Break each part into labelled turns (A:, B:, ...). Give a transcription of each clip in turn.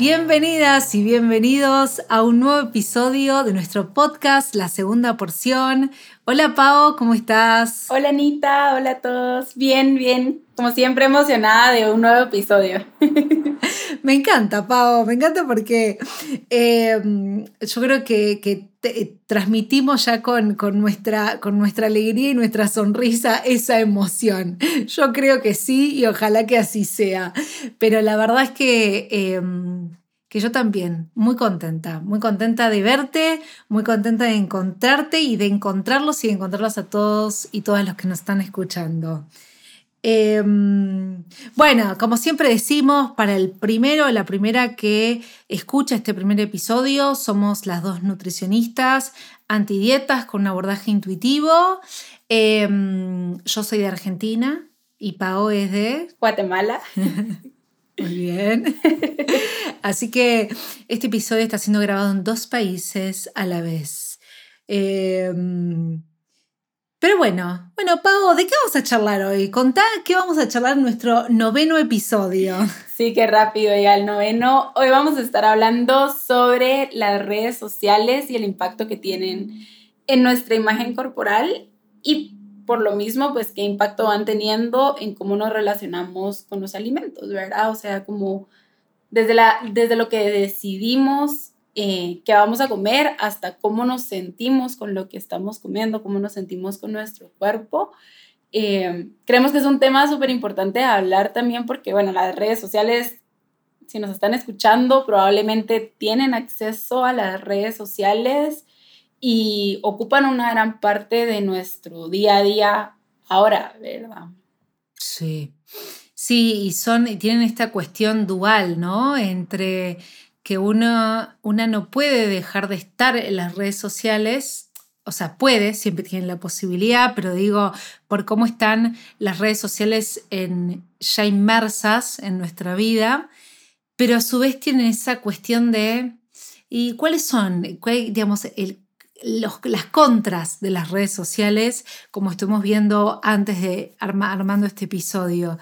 A: Bienvenidas y bienvenidos a un nuevo episodio de nuestro podcast, La Segunda Porción. Hola Pau, ¿cómo estás?
B: Hola Anita, hola a todos. Bien, bien. Como siempre emocionada de un nuevo episodio.
A: me encanta, Pau, me encanta porque em, yo creo que, transmitimos ya con, nuestra, con nuestra alegría y nuestra sonrisa esa emoción. Yo creo que sí y ojalá que así sea. Pero la verdad es que em, que yo también, muy contenta, muy contenta de verte, muy contenta de encontrarte y de encontrarlos y de encontrarlos a todos y todas los que nos están escuchando. Em, bueno, como siempre decimos, para el primero, la primera que escucha este primer episodio, somos las dos nutricionistas antidietas con un abordaje intuitivo. Em, yo soy de Argentina y Pao es de
B: Guatemala.
A: Muy bien. Así que este episodio está siendo grabado en dos países a la vez. Em, pero bueno, bueno, Pau, ¿de qué vamos a charlar hoy? Contá qué vamos a charlar en nuestro noveno episodio.
B: Sí, qué rápido ya el noveno. Hoy vamos a estar hablando sobre las redes sociales y el impacto que tienen en nuestra imagen corporal y por lo mismo, pues qué impacto van teniendo en cómo nos relacionamos con los alimentos, ¿verdad? O sea, como desde, la, desde lo que decidimos eh, que vamos a comer hasta cómo nos sentimos con lo que estamos comiendo, cómo nos sentimos con nuestro cuerpo. Eh, creemos que es un tema súper importante hablar también porque, bueno, las redes sociales, si nos están escuchando, probablemente tienen acceso a las redes sociales y ocupan una gran parte de nuestro día a día ahora, ¿verdad?
A: Sí. Sí, y son, tienen esta cuestión dual, ¿no? Entre que una no puede dejar de estar en las redes sociales, o sea, puede, siempre tiene la posibilidad, pero digo, por cómo están las redes sociales en, ya inmersas en nuestra vida, pero a su vez tienen esa cuestión de, ¿y cuáles son, digamos, el, las contras de las redes sociales, como estuvimos viendo antes de armando este episodio,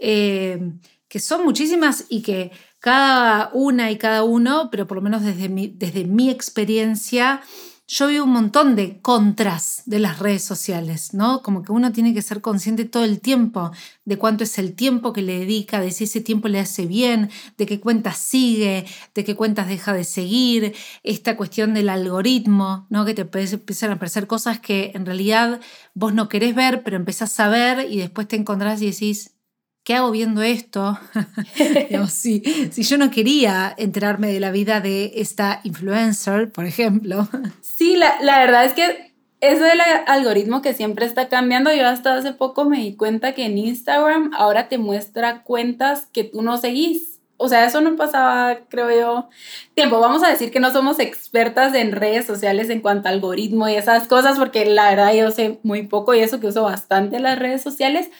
A: eh, que son muchísimas y que cada una y cada uno, pero por lo menos desde desde mi experiencia, yo vi un montón de contras de las redes sociales, ¿no? Como que uno tiene que ser consciente todo el tiempo de cuánto es el tiempo que le dedica, de si ese tiempo le hace bien, de qué cuentas sigue, de qué cuentas deja de seguir, esta cuestión del algoritmo, ¿no? Que te empiezan a aparecer cosas que en realidad vos no querés ver, pero empezás a ver y después te encontrás y decís, ¿qué hago viendo esto? si, si, yo no quería enterarme de la vida de esta influencer, por ejemplo.
B: Sí, la, la, verdad es que eso del algoritmo que siempre está cambiando, yo hasta hace poco me di cuenta que en Instagram ahora te muestra cuentas que tú no seguís. O sea, eso no pasaba, creo yo, tiempo. Vamos a decir que no somos expertas en redes sociales en cuanto a algoritmo y esas cosas, porque la verdad yo sé muy poco y eso que uso bastante las redes sociales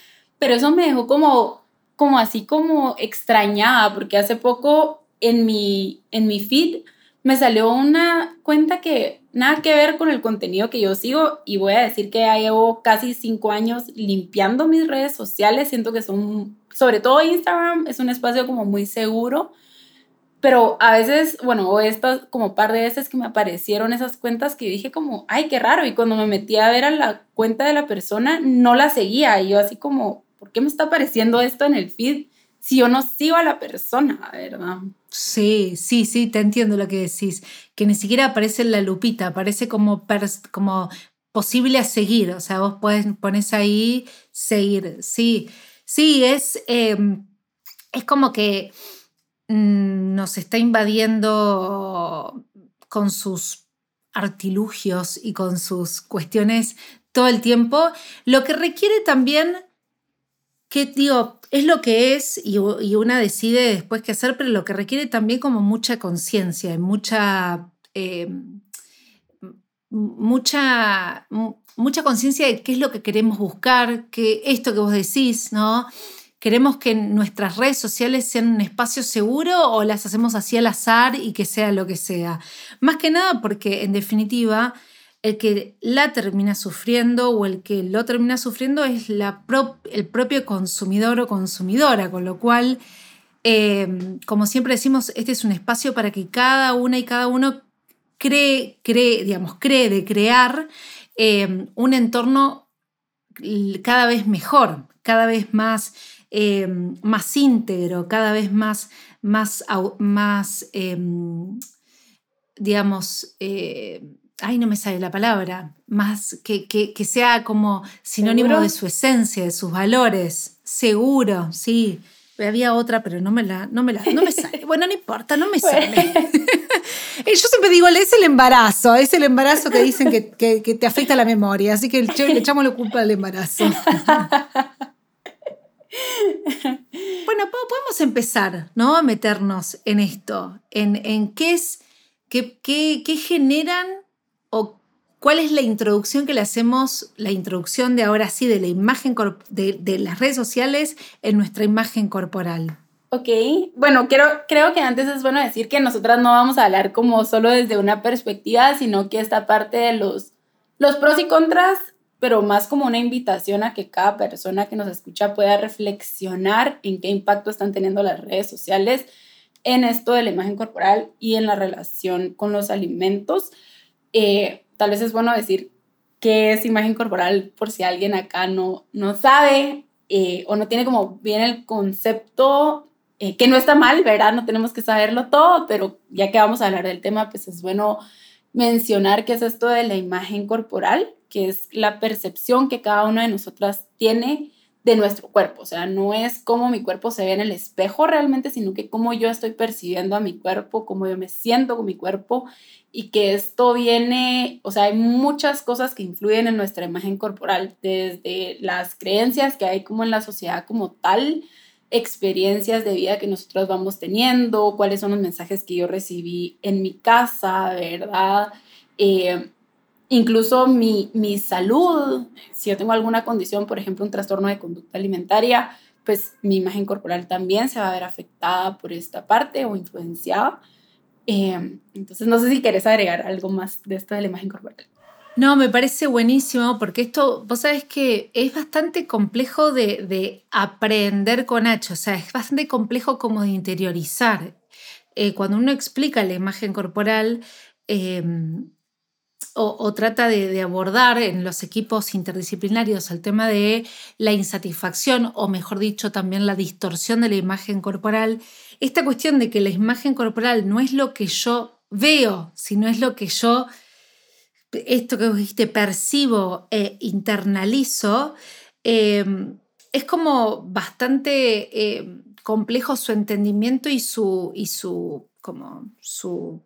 B: pero eso me dejó como, como así como extrañada, porque hace poco en mi, en mi feed me salió una cuenta que nada que ver con el contenido que yo sigo y voy a decir que ya llevo casi cinco años limpiando mis redes sociales, siento que son, sobre todo Instagram, es un espacio como muy seguro, pero a veces, bueno, estas como par de veces que me aparecieron esas cuentas que dije como, ay, qué raro, y cuando me metí a ver a la cuenta de la persona, no la seguía, y yo así como, ¿por qué me está apareciendo esto en el feed si yo no sigo a la persona, verdad?
A: Sí, sí, sí, te entiendo lo que decís, que ni siquiera aparece en la lupita, aparece como, posible a seguir, o sea, vos pones ahí seguir, sí, sí, es, em, es como que mm, nos está invadiendo con sus artilugios y con sus cuestiones todo el tiempo, lo que requiere también que digo, es lo que es y, una decide después qué hacer, pero lo que requiere también como mucha conciencia y mucha, eh, mucha, mucha conciencia de qué es lo que queremos buscar, que esto que vos decís, ¿no? ¿Queremos que nuestras redes sociales sean un espacio seguro o las hacemos así al azar y que sea lo que sea? Más que nada porque en definitiva el que la termina sufriendo o el que lo termina sufriendo es el propio consumidor o consumidora, con lo cual, eh, como siempre decimos, este es un espacio para que cada una y cada uno cree, cree digamos, cree de crear eh, un entorno cada vez mejor, cada vez más, eh, más íntegro, cada vez más, más, más digamos, ay, no me sale la palabra, más que, que, sea como sinónimo de su esencia, de sus valores, seguro, sí. Había otra, pero no me la, no me la, no me sale. Bueno, no importa, no me sale. Yo siempre digo, es el embarazo, es el embarazo que dicen que, que, te afecta la memoria, así que le echamos la culpa al embarazo. bueno, podemos empezar, ¿no? A meternos en esto, en, en qué es, qué, qué, qué generan o cuál es la introducción que le hacemos, la introducción de ahora sí de la imagen de, las redes sociales en nuestra imagen corporal.
B: Ok, bueno, creo que antes es bueno decir que nosotras no vamos a hablar como solo desde una perspectiva, sino que esta parte de los, los pros y contras, pero más como una invitación a que cada persona que nos escucha pueda reflexionar en qué impacto están teniendo las redes sociales en esto de la imagen corporal y en la relación con los alimentos. Eh, tal vez es bueno decir qué es imagen corporal por si alguien acá no, no sabe eh, o no tiene como bien el concepto, eh, que no está mal, ¿verdad? No tenemos que saberlo todo, pero ya que vamos a hablar del tema, pues es bueno mencionar qué es esto de la imagen corporal, que es la percepción que cada una de nosotras tiene de nuestro cuerpo. O sea, no es cómo mi cuerpo se ve en el espejo realmente, sino que cómo yo estoy percibiendo a mi cuerpo, cómo yo me siento con mi cuerpo y que esto viene, o sea, hay muchas cosas que influyen en nuestra imagen corporal, desde las creencias que hay como en la sociedad como tal, experiencias de vida que nosotros vamos teniendo, cuáles son los mensajes que yo recibí en mi casa, ¿verdad? Eh, incluso mi, mi salud, si yo tengo alguna condición, por ejemplo, un trastorno de conducta alimentaria, pues mi imagen corporal también se va a ver afectada por esta parte o influenciada. Eh, entonces, no sé si querés agregar algo más de esto de la imagen corporal.
A: No, me parece buenísimo porque esto, vos sabés que es bastante complejo de, de aprender con H, o sea, es bastante complejo como de interiorizar. Eh, cuando uno explica la imagen corporal, eh, o, trata de, abordar en los equipos interdisciplinarios el tema de la insatisfacción o mejor dicho también la distorsión de la imagen corporal, esta cuestión de que la imagen corporal no es lo que yo veo, sino es lo que yo, esto que dijiste, percibo e internalizo, em, es como bastante em, complejo su entendimiento y su, y su, como su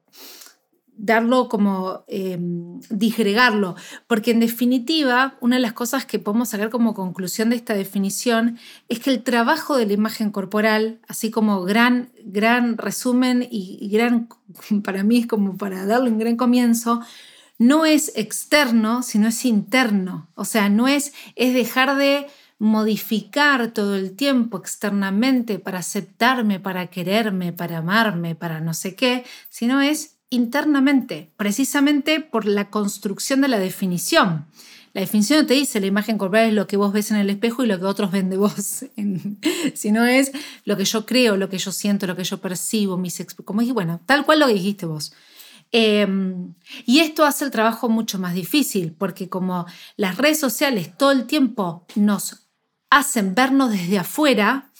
A: darlo como em, disgregarlo, porque en definitiva una de las cosas que podemos sacar como conclusión de esta definición es que el trabajo de la imagen corporal, así como gran, gran resumen y, gran, para mí es como para darle un gran comienzo, no es externo, sino es interno, o sea, no es, es dejar de modificar todo el tiempo externamente para aceptarme, para quererme, para amarme, para no sé qué, sino es internamente, precisamente por la construcción de la definición. La definición no te dice la imagen corporal es lo que vos ves en el espejo y lo que otros ven de vos, sino es lo que yo creo, lo que yo siento, lo que yo percibo, mis como bueno, tal cual lo que dijiste vos. Em, y esto hace el trabajo mucho más difícil, porque como las redes sociales todo el tiempo nos hacen vernos desde afuera,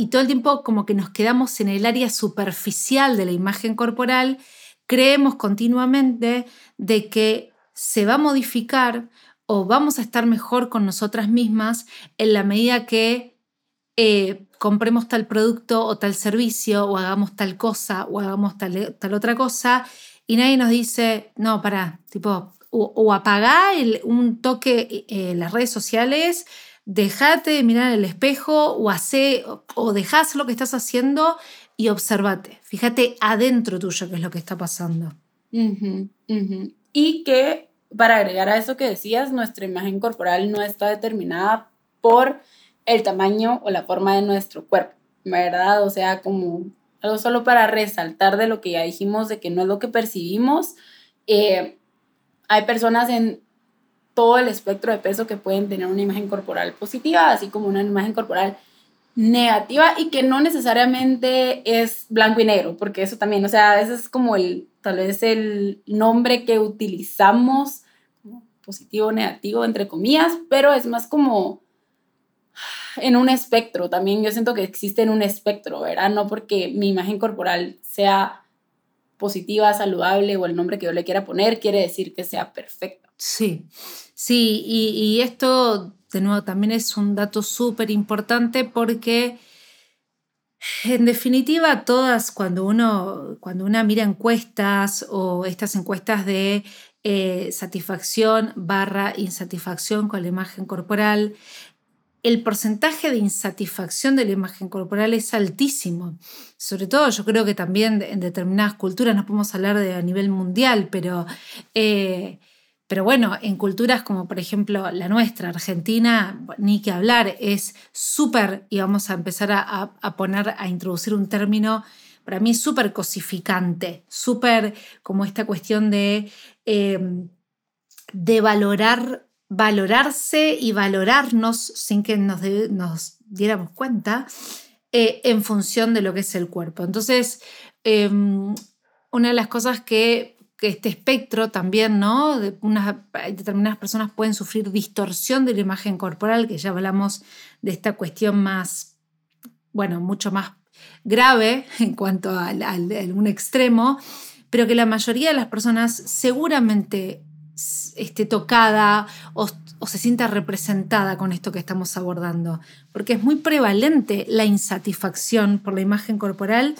A: y todo el tiempo como que nos quedamos en el área superficial de la imagen corporal, creemos continuamente de que se va a modificar o vamos a estar mejor con nosotras mismas en la medida que eh, compremos tal producto o tal servicio o hagamos tal cosa o hagamos tal, otra cosa y nadie nos dice, no, para, tipo, o, o apagá un toque eh, las redes sociales Dejate de mirar el espejo o hace, o dejás lo que estás haciendo y observate. Fíjate adentro tuyo qué es lo que está pasando.
B: Y que, para agregar a eso que decías, nuestra imagen corporal no está determinada por el tamaño o la forma de nuestro cuerpo, ¿verdad? O sea, como algo solo para resaltar de lo que ya dijimos, de que no es lo que percibimos. Eh, hay personas en todo el espectro de peso que pueden tener una imagen corporal positiva, así como una imagen corporal negativa y que no necesariamente es blanco y negro, porque eso también, o sea, ese es como el, tal vez el nombre que utilizamos, positivo o negativo, entre comillas, pero es más como en un espectro también. Yo siento que existe en un espectro, ¿verdad? No porque mi imagen corporal sea positiva, saludable o el nombre que yo le quiera poner, quiere decir que sea perfecta.
A: Sí, sí, y, esto de nuevo también es un dato súper importante porque en definitiva todas cuando uno, cuando una mira encuestas o estas encuestas de eh, satisfacción barra insatisfacción con la imagen corporal, el porcentaje de insatisfacción de la imagen corporal es altísimo. Sobre todo yo creo que también en determinadas culturas, no podemos hablar de a nivel mundial, pero, eh, pero bueno, en culturas como por ejemplo la nuestra, Argentina, ni que hablar, es súper, y vamos a empezar a, poner, a introducir un término, para mí súper cosificante, súper como esta cuestión de, eh, de valorar valorarse y valorarnos sin que nos, nos diéramos cuenta eh, en función de lo que es el cuerpo. Entonces, em, una de las cosas que, este espectro también, ¿no? De unas, determinadas personas pueden sufrir distorsión de la imagen corporal, que ya hablamos de esta cuestión más, bueno, mucho más grave en cuanto a, a un extremo, pero que la mayoría de las personas seguramente esté tocada o, se sienta representada con esto que estamos abordando, porque es muy prevalente la insatisfacción por la imagen corporal,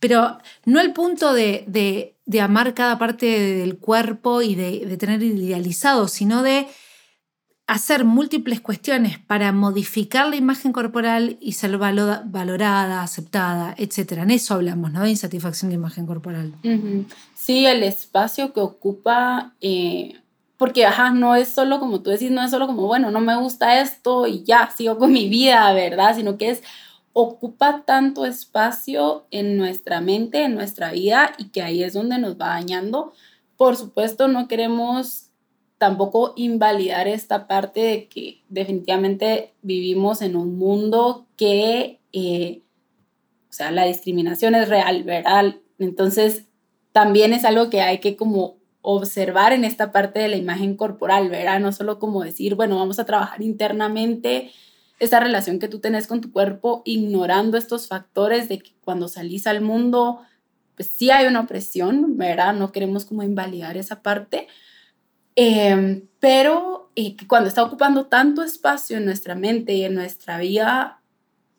A: pero no el punto de, amar cada parte del cuerpo y de, de tener idealizado, sino de hacer múltiples cuestiones para modificar la imagen corporal y ser valorada, aceptada, etc. En eso hablamos, ¿no? De insatisfacción de imagen corporal.
B: Sí, el espacio que ocupa, eh, porque, ajá, no es solo como tú decís, no es solo como, bueno, no me gusta esto y ya, sigo con mi vida, ¿verdad? Sino que es, ocupa tanto espacio en nuestra mente, en nuestra vida, y que ahí es donde nos va dañando. Por supuesto, no queremos tampoco invalidar esta parte de que definitivamente vivimos en un mundo que, eh, o sea, la discriminación es real, ¿verdad? Entonces, también es algo que hay que como observar en esta parte de la imagen corporal, ¿verdad? No solo como decir, bueno, vamos a trabajar internamente esta relación que tú tenés con tu cuerpo, ignorando estos factores de que cuando salís al mundo, pues sí hay una opresión, ¿verdad? No queremos como invalidar esa parte, Em, pero y cuando está ocupando tanto espacio en nuestra mente y en nuestra vida,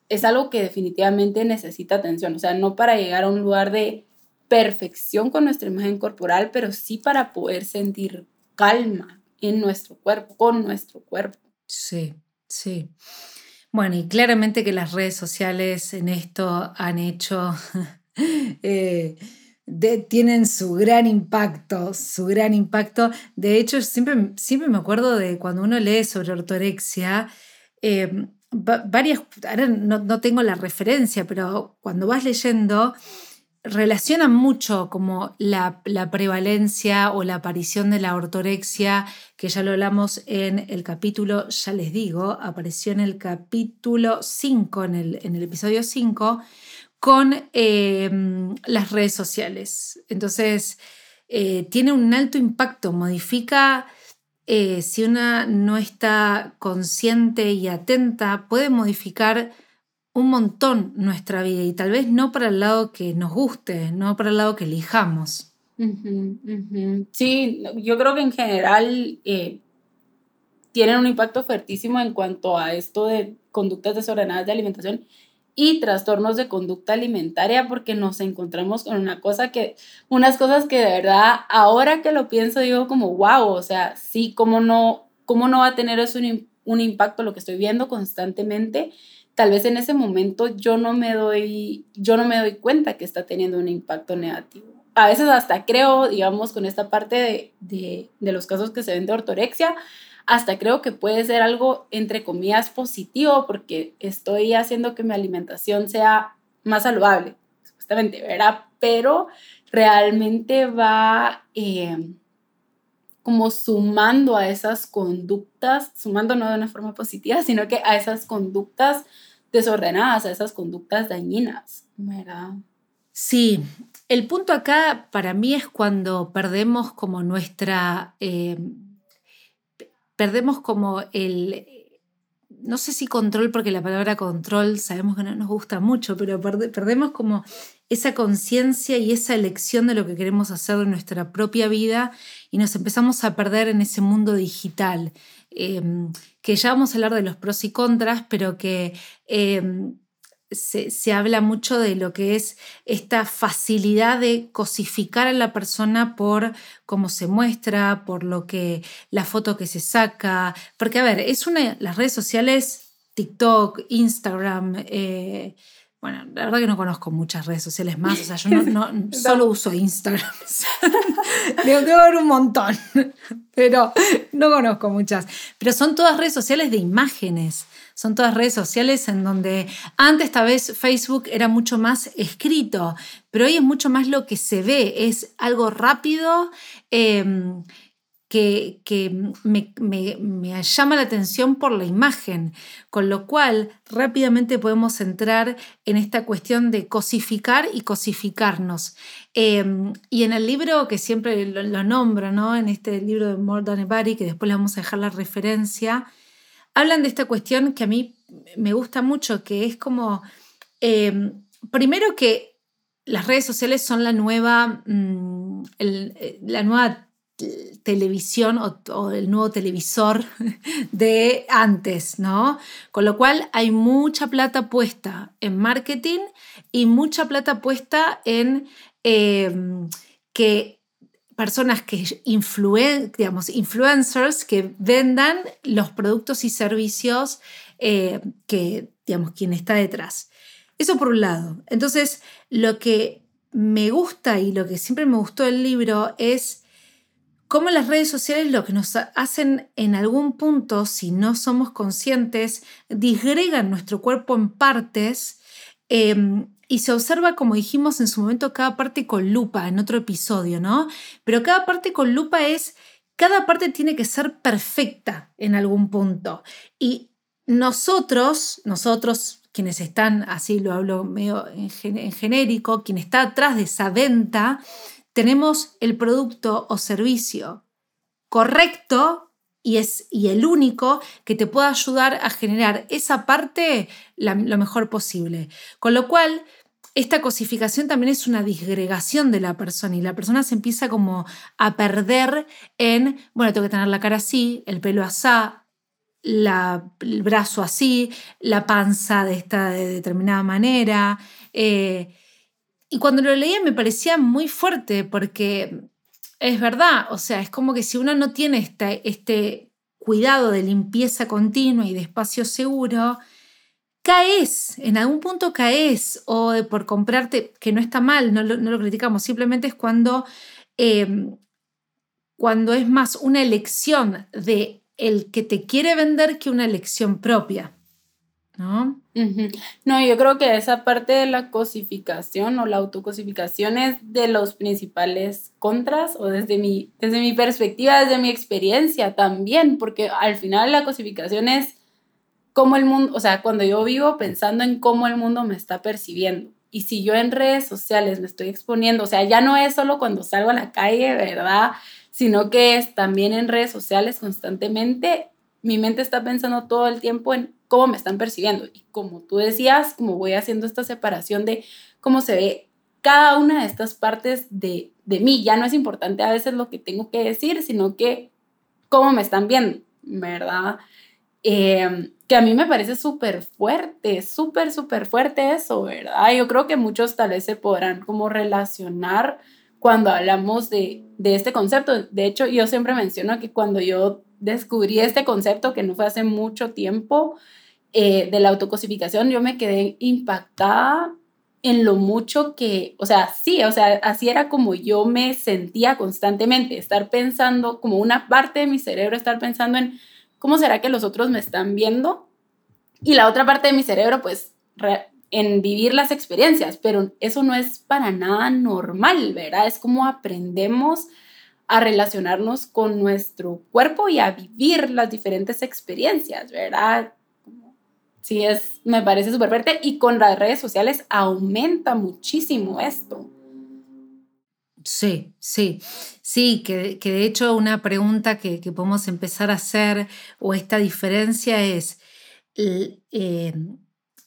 B: es algo que definitivamente necesita atención. O sea, no para llegar a un lugar de perfección con nuestra imagen corporal, pero sí para poder sentir calma en nuestro cuerpo, con nuestro cuerpo.
A: Sí, sí. Bueno, y claramente que las redes sociales en esto han hecho... eh, tienen su gran impacto, su gran impacto. De hecho, siempre, siempre me acuerdo de cuando uno lee sobre ortorexia, eh, varias, ahora no, tengo la referencia, pero cuando vas leyendo, relacionan mucho como la, prevalencia o la aparición de la ortorexia, que ya lo hablamos en el capítulo, ya les digo, apareció en el capítulo 5, en el, en el episodio 5, con em, las redes sociales. Entonces, eh, tiene un alto impacto, modifica, eh, si una no está consciente y atenta, puede modificar un montón nuestra vida y tal vez no para el lado que nos guste, no para el lado que elijamos.
B: Sí, yo creo que en general eh, tienen un impacto fuertísimo en cuanto a esto de conductas desordenadas de alimentación y trastornos de conducta alimentaria porque nos encontramos con una cosa que, unas cosas que de verdad, ahora que lo pienso, digo como, wow, o sea, sí, ¿cómo no, cómo no va a tener eso un un impacto lo que estoy viendo constantemente, tal vez en ese momento yo no me doy, yo no me doy cuenta que está teniendo un impacto negativo. A veces hasta creo, digamos, con esta parte de, de, de los casos que se ven de ortorexia, hasta creo que puede ser algo, entre comillas, positivo, porque estoy haciendo que mi alimentación sea más saludable, supuestamente, ¿verdad? Pero realmente va eh, como sumando a esas conductas, sumando no de una forma positiva, sino que a esas conductas desordenadas, a esas conductas dañinas, ¿verdad?
A: Sí, el punto acá para mí es cuando perdemos como nuestra, eh, perdemos como el, no sé si control, porque la palabra control sabemos que no nos gusta mucho, pero perdemos como esa conciencia y esa elección de lo que queremos hacer de nuestra propia vida y nos empezamos a perder en ese mundo digital, em, que ya vamos a hablar de los pros y contras, pero que em, se, habla mucho de lo que es esta facilidad de cosificar a la persona por cómo se muestra, por lo que la foto que se saca. Porque, a ver, es una, las redes sociales, TikTok, Instagram, eh, bueno, la verdad que no conozco muchas redes sociales más, o sea, yo no, solo uso Instagram. Que haber un montón, pero no conozco muchas. Pero son todas redes sociales de imágenes, son todas redes sociales en donde antes tal vez Facebook era mucho más escrito, pero hoy es mucho más lo que se ve, es algo rápido. Em, que, me, llama la atención por la imagen, con lo cual rápidamente podemos entrar en esta cuestión de cosificar y cosificarnos. Em, y en el libro que siempre lo, nombro, ¿no? en este libro de More Than Body, que después le vamos a dejar la referencia, hablan de esta cuestión que a mí me gusta mucho, que es como, em, primero que las redes sociales son la nueva, mm, eh, la nueva televisión o, el nuevo televisor de antes, ¿no? Con lo cual hay mucha plata puesta en marketing y mucha plata puesta en em, que personas que influen, digamos, influencers que vendan los productos y servicios eh, que, digamos, quien está detrás. Eso por un lado. Entonces, lo que me gusta y lo que siempre me gustó del libro es cómo las redes sociales lo que nos hacen en algún punto, si no somos conscientes, disgregan nuestro cuerpo en partes em, y se observa, como dijimos en su momento, cada parte con lupa en otro episodio, ¿no? Pero cada parte con lupa es, cada parte tiene que ser perfecta en algún punto. Y nosotros, nosotros, quienes están, así lo hablo medio en, en genérico, quien está atrás de esa venta, tenemos el producto o servicio correcto y es y el único que te pueda ayudar a generar esa parte lo mejor posible. Con lo cual, esta cosificación también es una disgregación de la persona y la persona se empieza como a perder en, bueno, tengo que tener la cara así, el pelo asá, el brazo así, la panza de esta de determinada manera. Eh, y cuando lo leía me parecía muy fuerte porque es verdad, o sea, es como que si uno no tiene este, este cuidado de limpieza continua y de espacio seguro, caes, en algún punto caes, o por comprarte, que no está mal, no lo, criticamos, simplemente es cuando, em, cuando es más una elección de el que te quiere vender que una elección propia. ¿no?
B: No, yo creo que esa parte de la cosificación o la autocosificación es de los principales contras o desde mi, desde mi perspectiva, desde mi experiencia también, porque al final la cosificación es cómo el mundo, o sea, cuando yo vivo pensando en cómo el mundo me está percibiendo. Y si yo en redes sociales me estoy exponiendo, o sea, ya no es solo cuando salgo a la calle, ¿verdad? Sino que es también en redes sociales constantemente, mi mente está pensando todo el tiempo en cómo me están percibiendo. Y como tú decías, como voy haciendo esta separación de cómo se ve cada una de estas partes de, de mí, ya no es importante a veces lo que tengo que decir, sino que cómo me están viendo, ¿verdad? Em, que a mí me parece súper fuerte, súper, súper fuerte eso, ¿verdad? Yo creo que muchos tal vez se podrán como relacionar cuando hablamos de, de este concepto. De hecho, yo siempre menciono que cuando yo descubrí este concepto que no fue hace mucho tiempo eh, de la autocosificación, yo me quedé impactada en lo mucho que, o sea, sí, o sea, así era como yo me sentía constantemente, estar pensando, como una parte de mi cerebro, estar pensando en cómo será que los otros me están viendo y la otra parte de mi cerebro, pues, en vivir las experiencias, pero eso no es para nada normal, ¿verdad? Es como aprendemos a relacionarnos con nuestro cuerpo y a vivir las diferentes experiencias, ¿verdad? Sí, es, me parece súper fuerte y con las redes sociales aumenta muchísimo esto.
A: Sí, sí, sí, que, de hecho una pregunta que, podemos empezar a hacer o esta diferencia es eh,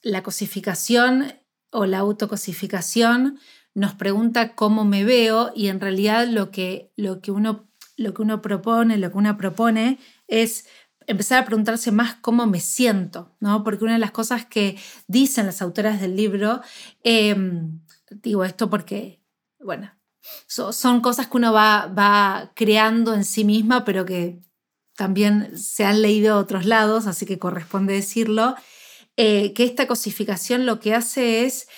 A: la cosificación o la autocosificación nos pregunta cómo me veo y en realidad lo que, lo que, uno, lo que uno propone, lo que una propone es empezar a preguntarse más cómo me siento, ¿no? Porque una de las cosas que dicen las autoras del libro, em, digo esto porque, bueno, son cosas que uno va, va creando en sí misma, pero que también se han leído a otros lados, así que corresponde decirlo, eh, que esta cosificación lo que hace es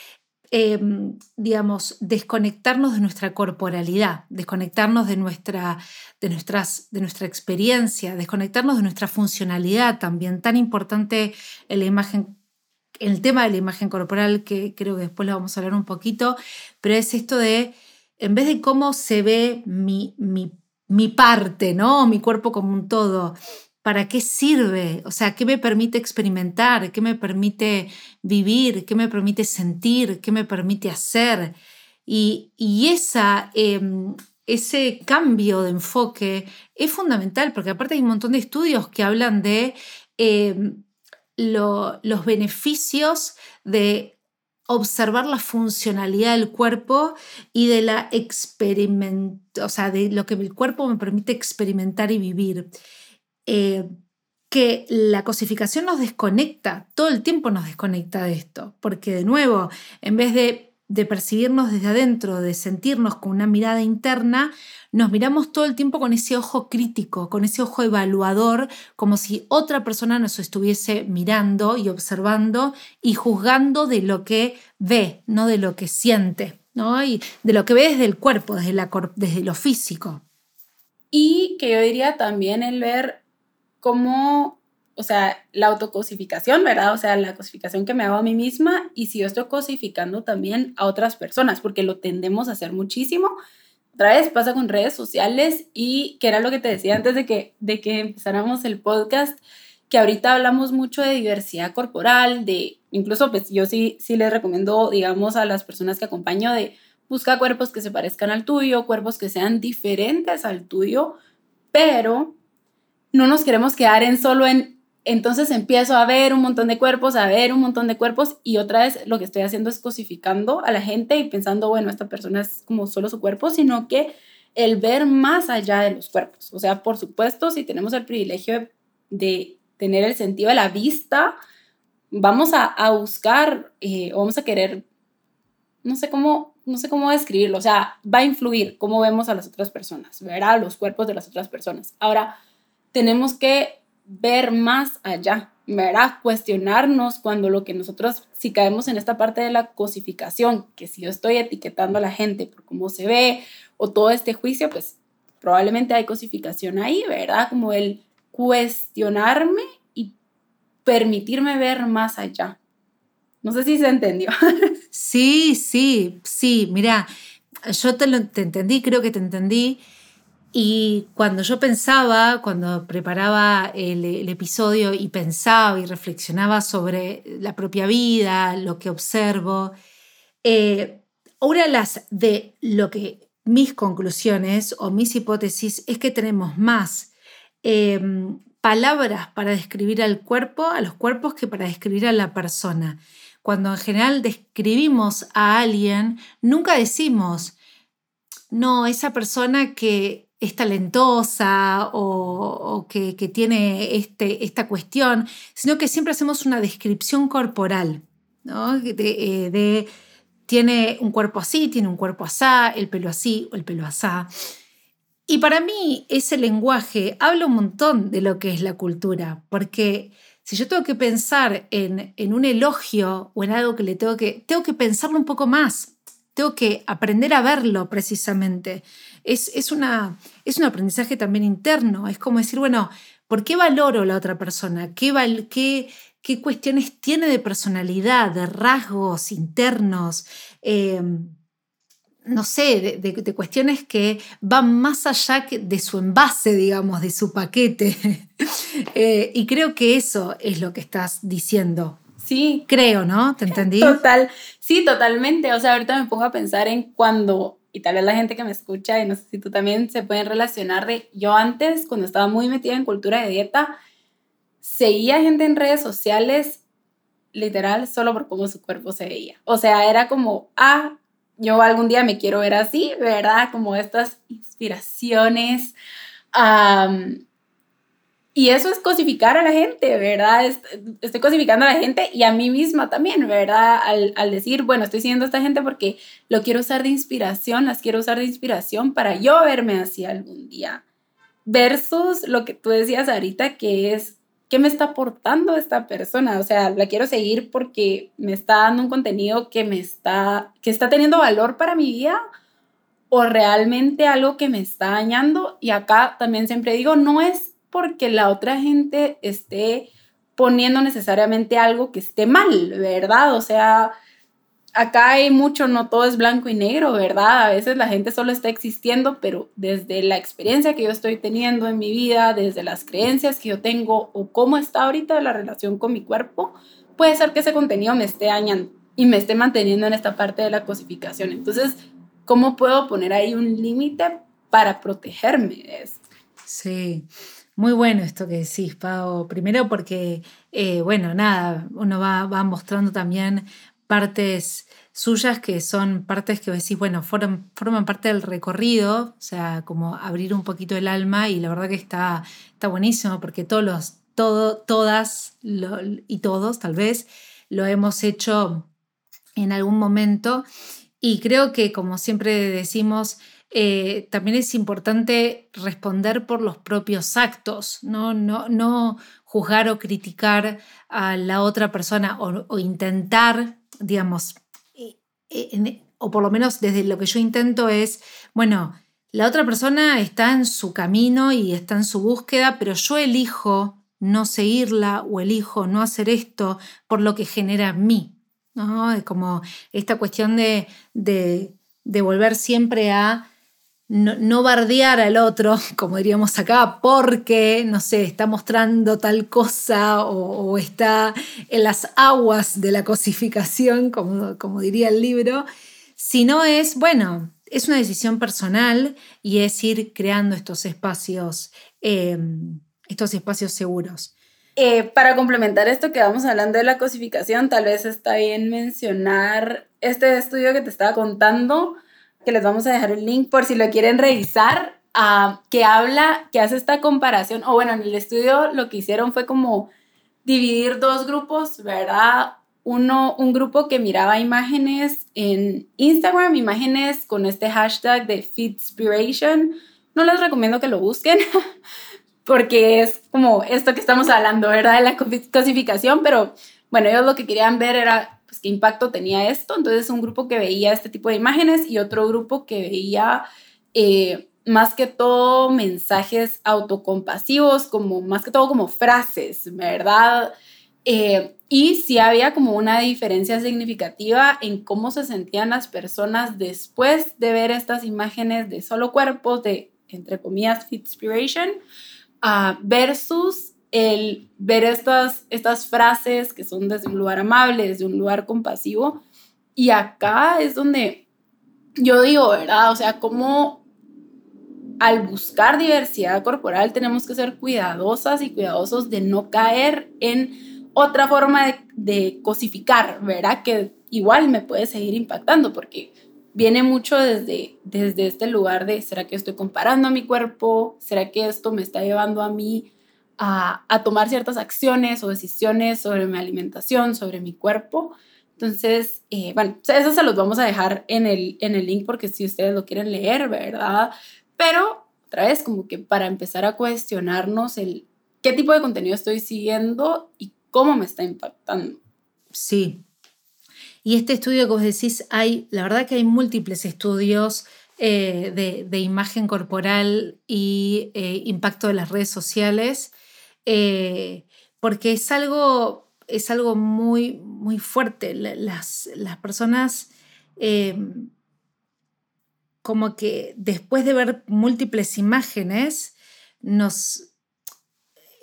A: Em, digamos, desconectarnos de nuestra corporalidad, desconectarnos de nuestra, de, nuestras, de nuestra experiencia, desconectarnos de nuestra funcionalidad también, tan importante la imagen, el tema de la imagen corporal, que creo que después lo vamos a hablar un poquito, pero es esto de, en vez de cómo se ve mi, mi, mi parte, ¿no? Mi cuerpo como un todo, ¿Para qué sirve? O sea, ¿qué me permite experimentar? ¿Qué me permite vivir? ¿Qué me permite sentir? ¿Qué me permite hacer? Y, esa, em, ese cambio de enfoque es fundamental, porque aparte hay un montón de estudios que hablan de em, los beneficios de observar la funcionalidad del cuerpo y de la o sea, de lo que el cuerpo me permite experimentar y vivir. Eh, que la cosificación nos desconecta, todo el tiempo nos desconecta de esto, porque de nuevo, en vez de, de, percibirnos desde adentro, de sentirnos con una mirada interna, nos miramos todo el tiempo con ese ojo crítico, con ese ojo evaluador, como si otra persona nos estuviese mirando y observando y juzgando de lo que ve, no de lo que siente, ¿no? y de lo que ve desde el cuerpo, desde, la, desde lo físico.
B: Y que yo diría también el ver cómo, o sea, la autocosificación, ¿verdad? O sea, la cosificación que me hago a mí misma y si yo estoy cosificando también a otras personas, porque lo tendemos a hacer muchísimo. Otra vez pasa con redes sociales y que era lo que te decía antes de que, de que empezáramos el podcast, que ahorita hablamos mucho de diversidad corporal, de incluso pues yo sí, sí les recomiendo, digamos, a las personas que acompaño de buscar cuerpos que se parezcan al tuyo, cuerpos que sean diferentes al tuyo, pero no nos queremos quedar en solo en, entonces empiezo a ver un montón de cuerpos, a ver un montón de cuerpos y otra vez lo que estoy haciendo es cosificando a la gente y pensando, bueno, esta persona es como solo su cuerpo, sino que el ver más allá de los cuerpos. O sea, por supuesto, si tenemos el privilegio de, tener el sentido de la vista, vamos a, buscar eh, o vamos a querer, no sé cómo, no sé cómo describirlo, o sea, va a influir cómo vemos a las otras personas, ver a los cuerpos de las otras personas. Ahora, tenemos que ver más allá, ¿verdad? Cuestionarnos cuando lo que nosotros, si caemos en esta parte de la cosificación, que si yo estoy etiquetando a la gente por cómo se ve o todo este juicio, pues probablemente hay cosificación ahí, ¿verdad? Como el cuestionarme y permitirme ver más allá. No sé si se entendió.
A: Sí, sí, sí, mira, yo te, lo, te entendí, creo que te entendí. Y cuando yo pensaba, cuando preparaba el, episodio y pensaba y reflexionaba sobre la propia vida, lo que observo, eh, una de las de lo que mis conclusiones o mis hipótesis es que tenemos más em, palabras para describir al cuerpo, a los cuerpos, que para describir a la persona. Cuando en general describimos a alguien, nunca decimos, no, esa persona que es talentosa o, que, tiene este, esta cuestión, sino que siempre hacemos una descripción corporal, ¿no? de, eh, tiene un cuerpo así, tiene un cuerpo así, el pelo así o el pelo asá. Y para mí ese lenguaje habla un montón de lo que es la cultura, porque si yo tengo que pensar en, un elogio o en algo que le tengo que, tengo que pensarlo un poco más, tengo que aprender a verlo precisamente. Es, una, es un aprendizaje también interno, es como decir, bueno, ¿por qué valoro a la otra persona? ¿Qué, qué, qué cuestiones tiene de personalidad, de rasgos internos? Eh, no sé, de, cuestiones que van más allá de su envase, digamos, de su paquete. Eh, y creo que eso es lo que estás diciendo.
B: Sí.
A: Creo, ¿no? ¿Te entendí?
B: Total, sí, totalmente. O sea, ahorita me pongo a pensar en cuando, y tal vez la gente que me escucha, y no sé si tú también se pueden relacionar de, yo antes, cuando estaba muy metida en cultura de dieta, seguía gente en redes sociales literal solo por cómo su cuerpo se veía. O sea, era como, ah, yo algún día me quiero ver así, ¿verdad? Como estas inspiraciones. Y eso es cosificar a la gente, ¿verdad? Estoy cosificando a la gente y a mí misma también, ¿verdad? Al, al, decir, bueno, estoy siguiendo a esta gente porque lo quiero usar de inspiración, las quiero usar de inspiración para yo verme así algún día. Versus lo que tú decías ahorita, que es ¿qué me está aportando esta persona? O sea, la quiero seguir porque me está dando un contenido que me está, que está teniendo valor para mi vida o realmente algo que me está dañando. Y acá también siempre digo, no es porque la otra gente esté poniendo necesariamente algo que esté mal, ¿verdad? O sea, acá hay mucho, no todo es blanco y negro, ¿verdad? A veces la gente solo está existiendo, pero desde la experiencia que yo estoy teniendo en mi vida, desde las creencias que yo tengo o cómo está ahorita la relación con mi cuerpo, puede ser que ese contenido me esté dañando y me esté manteniendo en esta parte de la cosificación. Entonces, ¿cómo puedo poner ahí un límite para protegerme de eso?
A: Sí. Muy bueno esto que decís, Pau. Primero porque, eh, bueno, nada, uno va, va mostrando también partes suyas que son partes que decís, bueno, forman, parte del recorrido, o sea, como abrir un poquito el alma y la verdad que está, está buenísimo porque todos los, todo, todas y todos tal vez lo hemos hecho en algún momento y creo que como siempre decimos, eh, también es importante responder por los propios actos, no, no, no juzgar o criticar a la otra persona o, intentar digamos, o por lo menos desde lo que yo intento es, bueno, la otra persona está en su camino y está en su búsqueda, pero yo elijo no seguirla o elijo no hacer esto por lo que genera mí. ¿no? Es como esta cuestión de, de volver siempre a no, bardear al otro, como diríamos acá, porque, no sé, está mostrando tal cosa o, está en las aguas de la cosificación, como, como diría el libro, sino es, bueno, es una decisión personal y es ir creando estos espacios, em, estos espacios seguros.
B: Eh, para complementar esto que vamos hablando de la cosificación, tal vez está bien mencionar este estudio que te estaba contando que les vamos a dejar el link por si lo quieren revisar, que habla, que hace esta comparación, o bueno, en el estudio lo que hicieron fue como dividir dos grupos, ¿verdad? Uno, un grupo que miraba imágenes en Instagram, imágenes con este hashtag de Fitspiration. No les recomiendo que lo busquen porque es como esto que estamos hablando, ¿verdad? De la cosificación, pero bueno, ellos lo que querían ver era pues, qué impacto tenía esto. Entonces, un grupo que veía este tipo de imágenes y otro grupo que veía eh, más que todo mensajes autocompasivos, como más que todo como frases, ¿verdad? Eh, y sí había como una diferencia significativa en cómo se sentían las personas después de ver estas imágenes de solo cuerpos, de, entre comillas, Fitspiration, uh, versus el ver estas, estas frases que son desde un lugar amable, desde un lugar compasivo. Y acá es donde yo digo, ¿verdad? O sea, como al buscar diversidad corporal tenemos que ser cuidadosas y cuidadosos de no caer en otra forma de, de cosificar, ¿verdad? Que igual me puede seguir impactando porque viene mucho desde, desde este lugar de, ¿será que estoy comparando a mi cuerpo? ¿Será que esto me está llevando a mí a, tomar ciertas acciones o decisiones sobre mi alimentación, sobre mi cuerpo. Entonces, eh, bueno, eso se los vamos a dejar en el, en el link porque si ustedes lo quieren leer, ¿verdad? Pero otra vez, como que para empezar a cuestionarnos el qué tipo de contenido estoy siguiendo y cómo me está impactando.
A: Sí. Y este estudio que vos decís, hay, la verdad que hay múltiples estudios eh, de, imagen corporal y eh, impacto de las redes sociales, eh, porque es algo, es algo muy, muy fuerte. Las, las personas como que después de ver múltiples imágenes, nos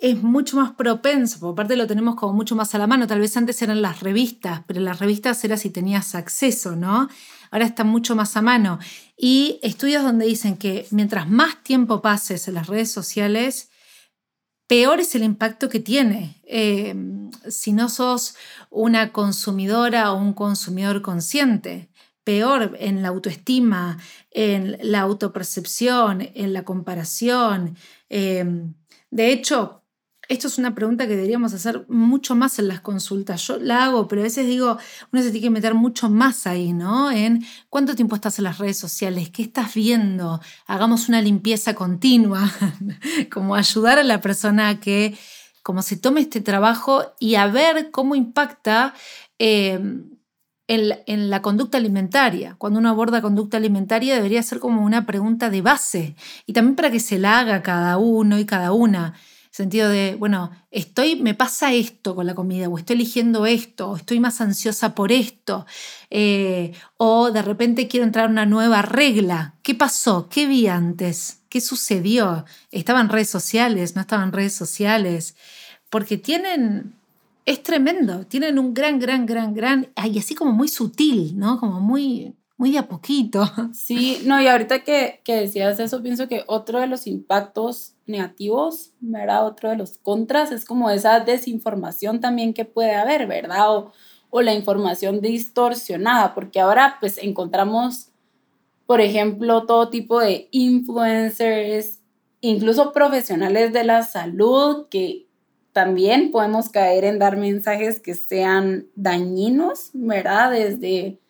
A: es mucho más propenso, por parte lo tenemos como mucho más a la mano, tal vez antes eran las revistas, pero las revistas era si tenías acceso, ¿no? Ahora está mucho más a mano. Y estudios donde dicen que mientras más tiempo pases en las redes sociales, peor es el impacto que tiene. Eh, si no sos una consumidora o un consumidor consciente peor en la autoestima, en la autopercepción, en la comparación. Em, de hecho, esto es una pregunta que deberíamos hacer mucho más en las consultas. Yo la hago, pero a veces digo, uno se tiene que meter mucho más ahí, ¿no? En cuánto tiempo estás en las redes sociales, qué estás viendo, hagamos una limpieza continua, como ayudar a la persona a que como se tome este trabajo y a ver cómo impacta em, en, la conducta alimentaria. Cuando uno aborda conducta alimentaria debería ser como una pregunta de base y también para que se la haga cada uno y cada una. Sentido de, bueno, estoy, me pasa esto con la comida, o estoy eligiendo esto, o estoy más ansiosa por esto, eh, o de repente quiero entrar a una nueva regla. ¿Qué pasó? ¿Qué vi antes? ¿Qué sucedió? ¿Estaba en redes sociales? ¿No estaba en redes sociales? Porque tienen es tremendo. Tienen un gran, gran, gran, gran, y así como muy sutil, ¿no? Como muy, muy a poquito.
B: Sí, no, y ahorita que, que decías eso, pienso que otro de los impactos negativos, ¿verdad? Otro de los contras es como esa desinformación también que puede haber, ¿verdad? O, o la información distorsionada, porque ahora pues encontramos, por ejemplo, todo tipo de influencers, incluso profesionales de la salud que también podemos caer en dar mensajes que sean dañinos, ¿verdad? Desde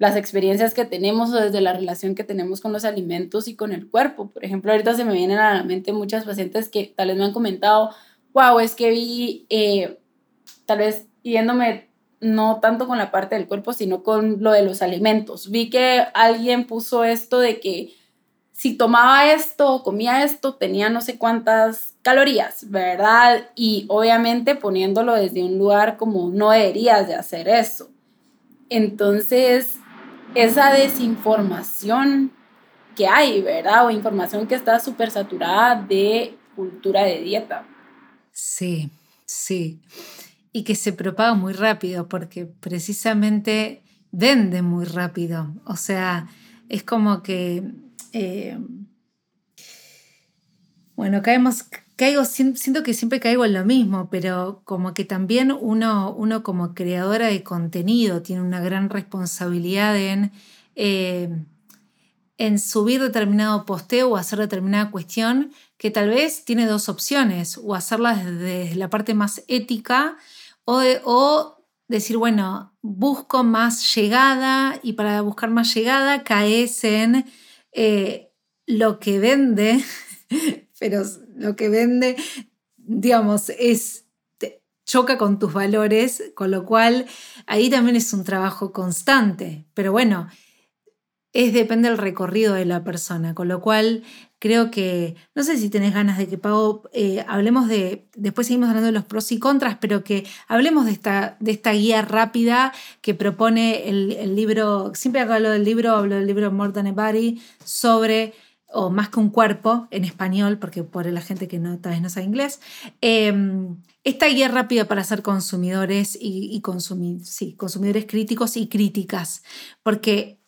B: las experiencias que tenemos o desde la relación que tenemos con los alimentos y con el cuerpo. Por ejemplo, ahorita se me vienen a la mente muchas pacientes que tal vez me han comentado, wow, es que vi, eh, tal vez yéndome no tanto con la parte del cuerpo, sino con lo de los alimentos. Vi que alguien puso esto de que si tomaba esto, comía esto, tenía no sé cuántas calorías, ¿verdad? Y obviamente poniéndolo desde un lugar como no deberías de hacer eso. Entonces, esa desinformación que hay, ¿verdad? O información que está súper saturada de cultura de dieta.
A: Sí, sí. Y que se propaga muy rápido porque precisamente vende muy rápido. O sea, es como que eh, bueno, caemos, caigo, siento que siempre caigo en lo mismo, pero como que también uno, uno como creadora de contenido tiene una gran responsabilidad en, eh, en subir determinado posteo o hacer determinada cuestión que tal vez tiene dos opciones, o hacerla desde la parte más ética o, decir, bueno, busco más llegada y para buscar más llegada caes en eh, lo que vende, pero lo que vende, digamos, es choca con tus valores, con lo cual ahí también es un trabajo constante. Pero bueno, es depende del recorrido de la persona, con lo cual creo que, no sé si tenés ganas de que Pau, eh, hablemos de, después seguimos hablando de los pros y contras, pero que hablemos de esta, de esta guía rápida que propone el, libro, siempre hablo del libro, hablo del libro More Than a Body, sobre, o más que un cuerpo en español, porque por la gente que no, tal vez no sabe inglés, em, esta guía rápida para ser consumidores y, sí, consumidores críticos y críticas, porque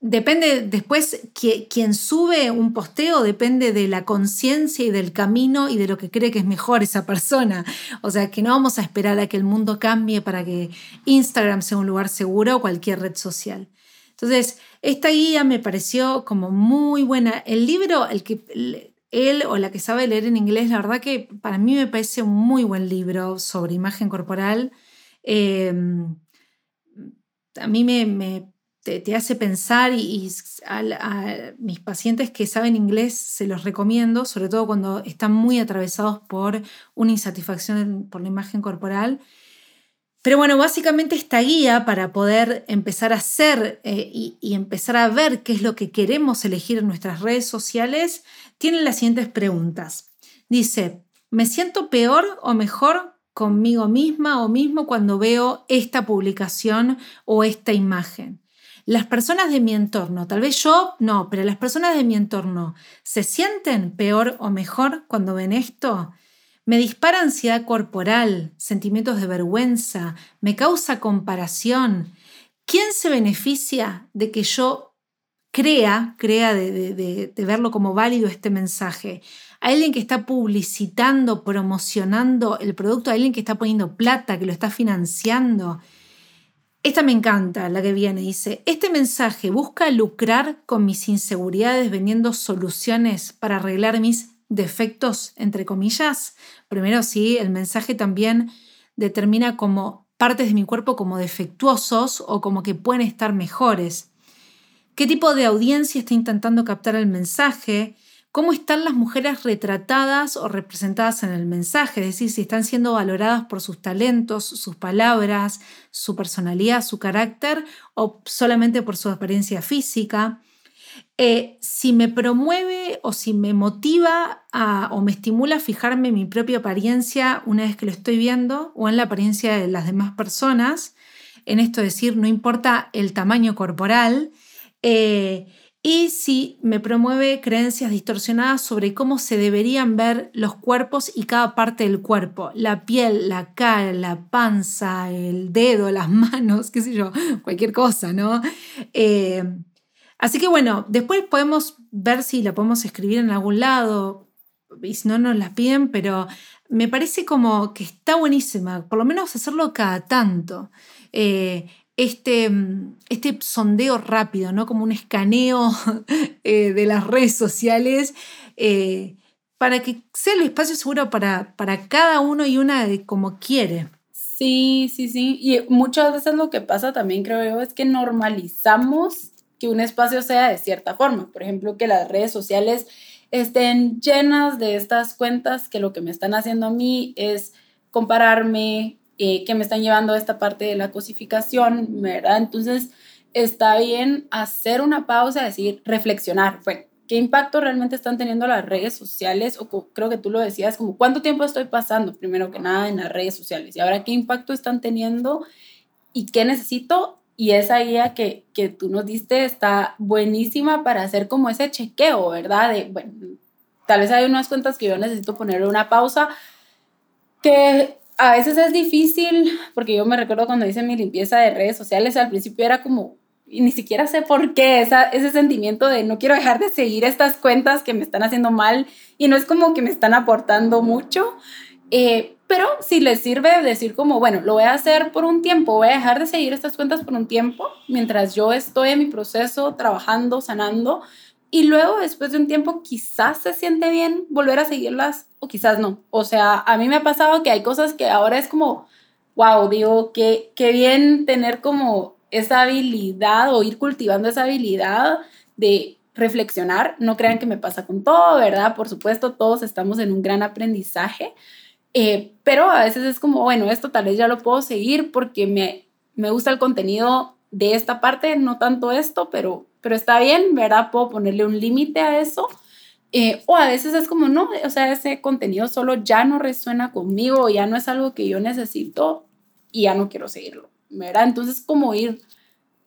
A: Depende después, quien sube un posteo depende de la conciencia y del camino y de lo que cree que es mejor esa persona. O sea, que no vamos a esperar a que el mundo cambie para que Instagram sea un lugar seguro o cualquier red social. Entonces, esta guía me pareció como muy buena. El libro, el que él o la que sabe leer en inglés, la verdad que para mí me parece un muy buen libro sobre imagen corporal. Eh, a mí me te, hace pensar y, a, mis pacientes que saben inglés se los recomiendo, sobre todo cuando están muy atravesados por una insatisfacción por la imagen corporal. Pero bueno, básicamente esta guía para poder empezar a hacer eh, y, y, empezar a ver qué es lo que queremos elegir en nuestras redes sociales tiene las siguientes preguntas. Dice, ¿me siento peor o mejor conmigo misma o mismo cuando veo esta publicación o esta imagen? Las personas de mi entorno, tal vez yo no, pero las personas de mi entorno, ¿se sienten peor o mejor cuando ven esto? Me dispara ansiedad corporal, sentimientos de vergüenza, me causa comparación. ¿Quién se beneficia de que yo crea, crea de, verlo como válido este mensaje? alguien que está publicitando, promocionando el producto, alguien que está poniendo plata, que lo está financiando. Esta me encanta, la que viene, dice, este mensaje busca lucrar con mis inseguridades vendiendo soluciones para arreglar mis defectos, entre comillas. Primero, sí, el mensaje también determina como partes de mi cuerpo como defectuosos o como que pueden estar mejores. ¿Qué tipo de audiencia está intentando captar el mensaje? cómo están las mujeres retratadas o representadas en el mensaje, es decir, si están siendo valoradas por sus talentos, sus palabras, su personalidad, su carácter o solamente por su apariencia física. Eh, si me promueve o si me motiva o me estimula a fijarme en mi propia apariencia una vez que lo estoy viendo o en la apariencia de las demás personas, en esto decir, no importa el tamaño corporal, eh, y si me promueve creencias distorsionadas sobre cómo se deberían ver los cuerpos y cada parte del cuerpo, la piel, la cara, la panza, el dedo, las manos, qué sé yo, cualquier cosa, ¿no? Eh, así que bueno, después podemos ver si la podemos escribir en algún lado y si no nos la piden, pero me parece como que está buenísima, por lo menos hacerlo cada tanto. Eh, este, este sondeo rápido, ¿no? como un escaneo eh, de las redes sociales, eh, para que sea el espacio seguro para, para cada uno y una de como quiere.
B: Sí, sí, sí. Y muchas veces lo que pasa también, creo yo, es que normalizamos que un espacio sea de cierta forma. Por ejemplo, que las redes sociales estén llenas de estas cuentas que lo que me están haciendo a mí es compararme, eh, que me están llevando a esta parte de la cosificación, ¿verdad? Entonces, está bien hacer una pausa, decir, reflexionar, bueno, ¿qué impacto realmente están teniendo las redes sociales? O creo que tú lo decías, como, ¿cuánto tiempo estoy pasando, primero que nada, en las redes sociales? Y ahora, ¿qué impacto están teniendo? ¿Y qué necesito? Y esa guía que, que tú nos diste está buenísima para hacer como ese chequeo, ¿verdad? De, bueno, tal vez hay unas cuentas que yo necesito ponerle una pausa, que a veces es difícil, porque yo me recuerdo cuando hice mi limpieza de redes sociales, al principio era como, y ni siquiera sé por qué, esa, ese sentimiento de no quiero dejar de seguir estas cuentas que me están haciendo mal y no es como que me están aportando mucho, eh, pero si les sirve decir como, bueno, lo voy a hacer por un tiempo, voy a dejar de seguir estas cuentas por un tiempo, mientras yo estoy en mi proceso trabajando, sanando, y luego después de un tiempo quizás se siente bien volver a seguirlas o quizás no. O sea, a mí me ha pasado que hay cosas que ahora es como, wow, digo, qué, qué bien tener como esa habilidad o ir cultivando esa habilidad de reflexionar. No crean que me pasa con todo, ¿verdad? Por supuesto, todos estamos en un gran aprendizaje, eh, pero a veces es como, bueno, esto tal vez ya lo puedo seguir porque me, me gusta el contenido de esta parte, no tanto esto, pero pero está bien, ¿verdad? Puedo ponerle un límite a eso. Eh, o a veces es como, no, o sea, ese contenido solo ya no resuena conmigo, ya no es algo que yo necesito y ya no quiero seguirlo, ¿verdad? Entonces, como ir,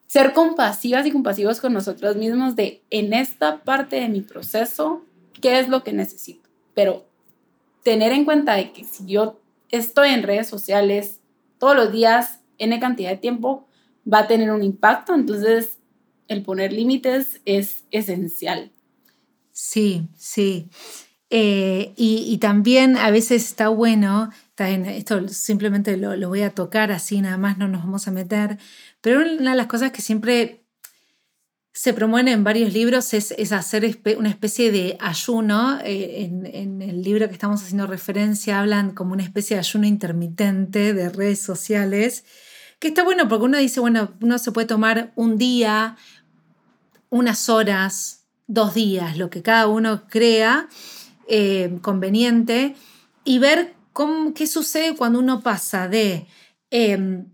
B: ser compasivas y compasivos con nosotros mismos de, en esta parte de mi proceso, ¿qué es lo que necesito? Pero tener en cuenta de que si yo estoy en redes sociales todos los días, en cantidad de tiempo, va a tener un impacto, entonces el poner límites es esencial.
A: Sí, sí. Eh, y, también a veces está bueno, esto simplemente lo, voy a tocar así, nada más no nos vamos a meter, pero una de las cosas que siempre se promueven en varios libros es, hacer una especie de ayuno. Eh, en, en, el libro que estamos haciendo referencia hablan como una especie de ayuno intermitente de redes sociales Que está bueno porque uno dice, bueno, uno se puede tomar un día, unas horas, dos días, lo que cada uno crea eh, conveniente, y ver cómo, qué sucede cuando uno pasa de em,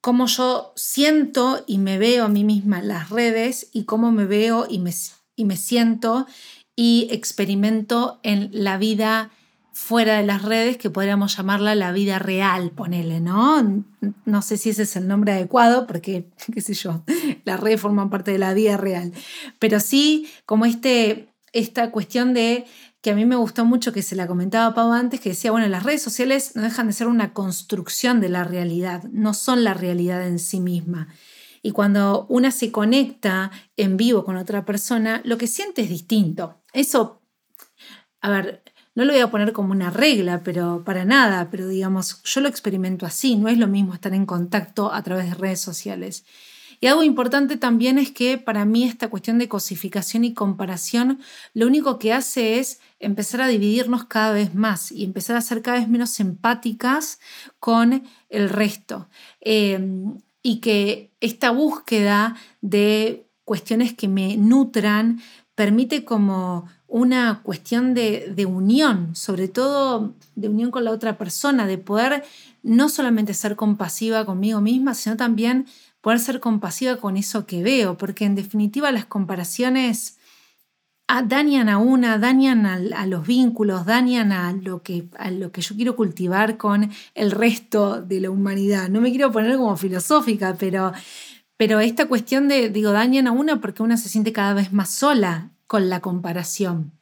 A: cómo yo siento y me veo a mí misma en las redes y cómo me veo y me, y me siento y experimento en la vida fuera de las redes, que podríamos llamarla la vida real, ponele, ¿no? No sé si ese es el nombre adecuado, porque, qué sé yo, las redes forman parte de la vida real. Pero sí, como este, esta cuestión de que a mí me gustó mucho, que se la comentaba Pau antes, que decía, bueno, las redes sociales no dejan de ser una construcción de la realidad, no son la realidad en sí misma. Y cuando una se conecta en vivo con otra persona, lo que siente es distinto. Eso, a ver, no lo voy a poner como una regla, pero para nada, pero digamos, yo lo experimento así, no es lo mismo estar en contacto a través de redes sociales. Y algo importante también es que para mí esta cuestión de cosificación y comparación lo único que hace es empezar a dividirnos cada vez más y empezar a ser cada vez menos empáticas con el resto. Em, y que esta búsqueda de cuestiones que me nutran permite como una cuestión de, de, unión, sobre todo de unión con la otra persona, de poder no solamente ser compasiva conmigo misma, sino también poder ser compasiva con eso que veo, porque en definitiva las comparaciones dañan a una, dañan a, los vínculos, dañan a lo, que, a lo que yo quiero cultivar con el resto de la humanidad. No me quiero poner como filosófica, pero, pero esta cuestión de, digo, dañan a una porque una se siente cada vez más sola con la comparación,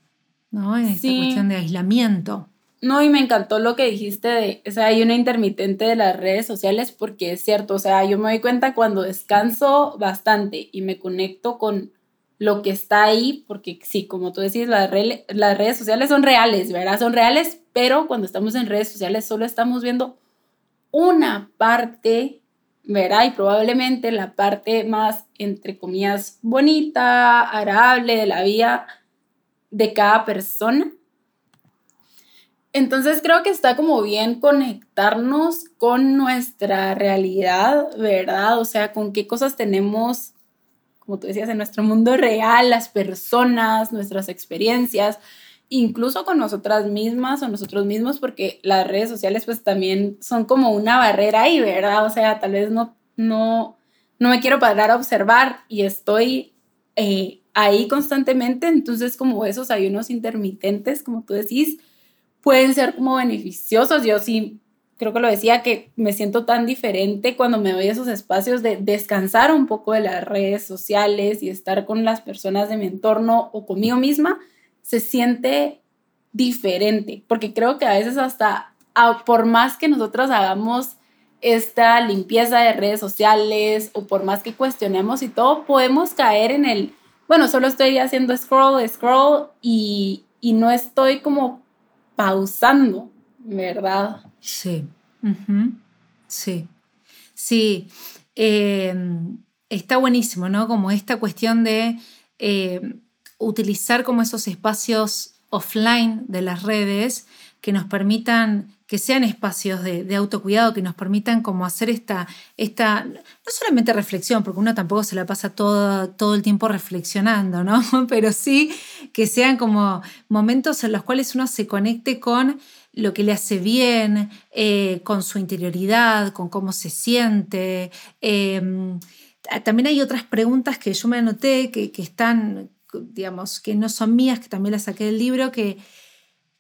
A: ¿no? En esta cuestión de aislamiento.
B: No, y me encantó lo que dijiste de, o sea, hay una intermitente de las redes sociales porque es cierto, o sea, yo me doy cuenta cuando descanso bastante y me conecto con lo que está ahí, porque sí, como tú decís, las, las redes sociales son reales, ¿verdad? Son reales, pero cuando estamos en redes sociales solo estamos viendo una parte ¿verdad? Y probablemente la parte más, entre comillas, bonita, agradable de la vida de cada persona. Entonces creo que está como bien conectarnos con nuestra realidad, ¿verdad? O sea, con qué cosas tenemos, como tú decías, en nuestro mundo real, las personas, nuestras experiencias, incluso con nosotras mismas o nosotros mismos, porque las redes sociales pues también son como una barrera ahí, ¿verdad? O sea, tal vez no, no, no me quiero parar a observar y estoy eh, ahí constantemente, entonces como esos ayunos intermitentes, como tú decís, pueden ser como beneficiosos. Yo sí creo que lo decía, que me siento tan diferente cuando me doy esos espacios de descansar un poco de las redes sociales y estar con las personas de mi entorno o conmigo misma se siente diferente, porque creo que a veces hasta por más que nosotros hagamos esta limpieza de redes sociales o por más que cuestionemos y todo, podemos caer en el, bueno, solo estoy haciendo scroll, scroll y, y no estoy como pausando, ¿verdad?
A: Sí, sí, sí. Em, está buenísimo, ¿no? Como esta cuestión de... Em, utilizar como esos espacios offline de las redes que nos permitan, que sean espacios de, autocuidado, que nos permitan como hacer esta, esta, no solamente reflexión, porque uno tampoco se la pasa todo, todo el tiempo reflexionando, ¿no? Pero sí que sean como momentos en los cuales uno se conecte con lo que le hace bien, eh, con su interioridad, con cómo se siente. Em, también hay otras preguntas que yo me anoté que, que están digamos, que no son mías, que también las saqué del libro, que,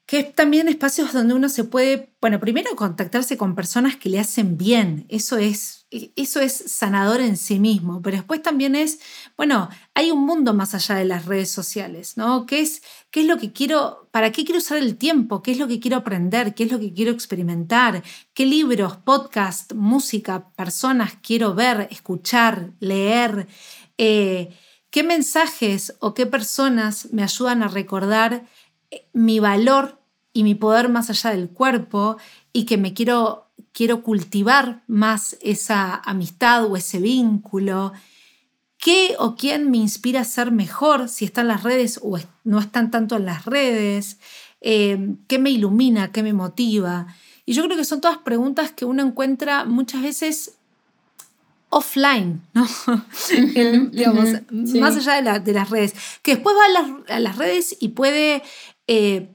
A: que es también espacios donde uno se puede, bueno, primero contactarse con personas que le hacen bien, eso es, eso es sanador en sí mismo, pero después también es, bueno, hay un mundo más allá de las redes sociales, ¿no? ¿Qué es, qué es lo que quiero, para qué quiero usar el tiempo? ¿Qué es lo que quiero aprender? ¿Qué es lo que quiero experimentar? ¿Qué libros, podcast, música, personas quiero ver, escuchar, leer? Eh, ¿Qué mensajes o qué personas me ayudan a recordar eh, mi valor y mi poder más allá del cuerpo y que me quiero, quiero cultivar más esa amistad o ese vínculo? ¿Qué o quién me inspira a ser mejor si está en las redes o no están tanto en las redes? Eh, ¿Qué me ilumina? ¿Qué me motiva? Y yo creo que son todas preguntas que uno encuentra muchas veces offline, ¿no? digamos, más allá de, las redes, que después va a las, redes y puede, eh,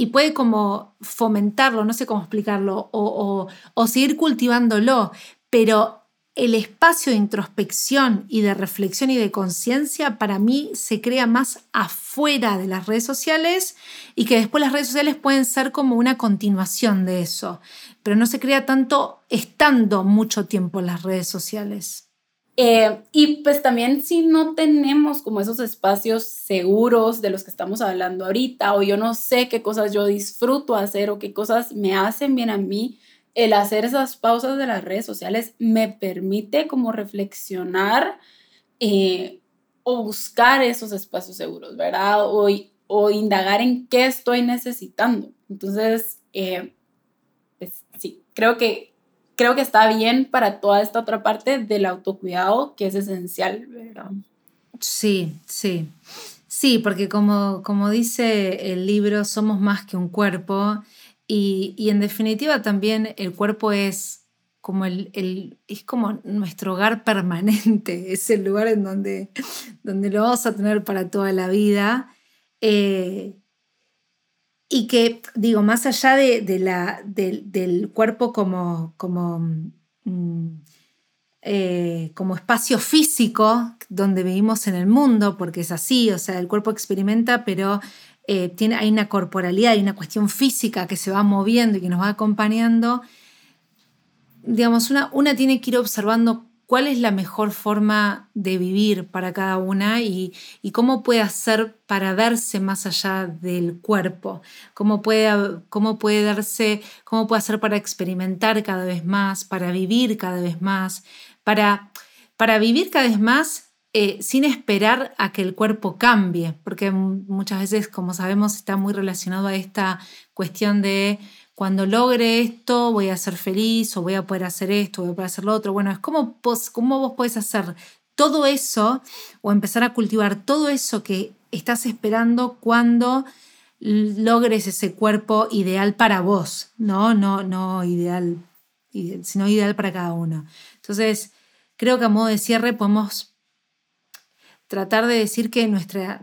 A: y puede como fomentarlo, no sé cómo explicarlo, o, o seguir cultivándolo, pero el espacio de introspección y de reflexión y de conciencia para mí se crea más afuera de las redes sociales y que después las redes sociales pueden ser como una continuación de eso, pero no se crea tanto estando mucho tiempo en las redes sociales.
B: Eh, y pues también si no tenemos como esos espacios seguros de los que estamos hablando ahorita, o yo no sé qué cosas yo disfruto hacer o qué cosas me hacen bien a mí, el hacer esas pausas de las redes sociales me permite como reflexionar eh, o buscar esos espacios seguros, ¿verdad? O, o, indagar en qué estoy necesitando. Entonces, eh, pues, sí, creo que, creo que está bien para toda esta otra parte del autocuidado que es esencial, ¿verdad?
A: Sí, sí. Sí, porque como, como dice el libro, somos más que un cuerpo y, en definitiva también el cuerpo es como, el, es como nuestro hogar permanente, es el lugar en donde, donde lo vamos a tener para toda la vida. Eh, y que, digo, más allá de, la, del cuerpo como, como, mm, eh, como espacio físico donde vivimos en el mundo, porque es así, o sea, el cuerpo experimenta, pero eh, tiene, hay una corporalidad, hay una cuestión física que se va moviendo y que nos va acompañando, digamos, una, una tiene que ir observando cuál es la mejor forma de vivir para cada una y, cómo puede hacer para verse más allá del cuerpo, cómo puede, cómo puede darse, cómo puede hacer para experimentar cada vez más, para vivir cada vez más, para, para vivir cada vez más eh, sin esperar a que el cuerpo cambie, porque muchas veces, como sabemos, está muy relacionado a esta cuestión de cuando logre esto voy a ser feliz o voy a poder hacer esto, voy a poder hacer lo otro. Bueno, es como vos, cómo vos podés hacer todo eso o empezar a cultivar todo eso que estás esperando cuando logres ese cuerpo ideal para vos, no, no, no ideal, sino ideal para cada uno. Entonces, creo que a modo de cierre podemos tratar de decir que nuestra,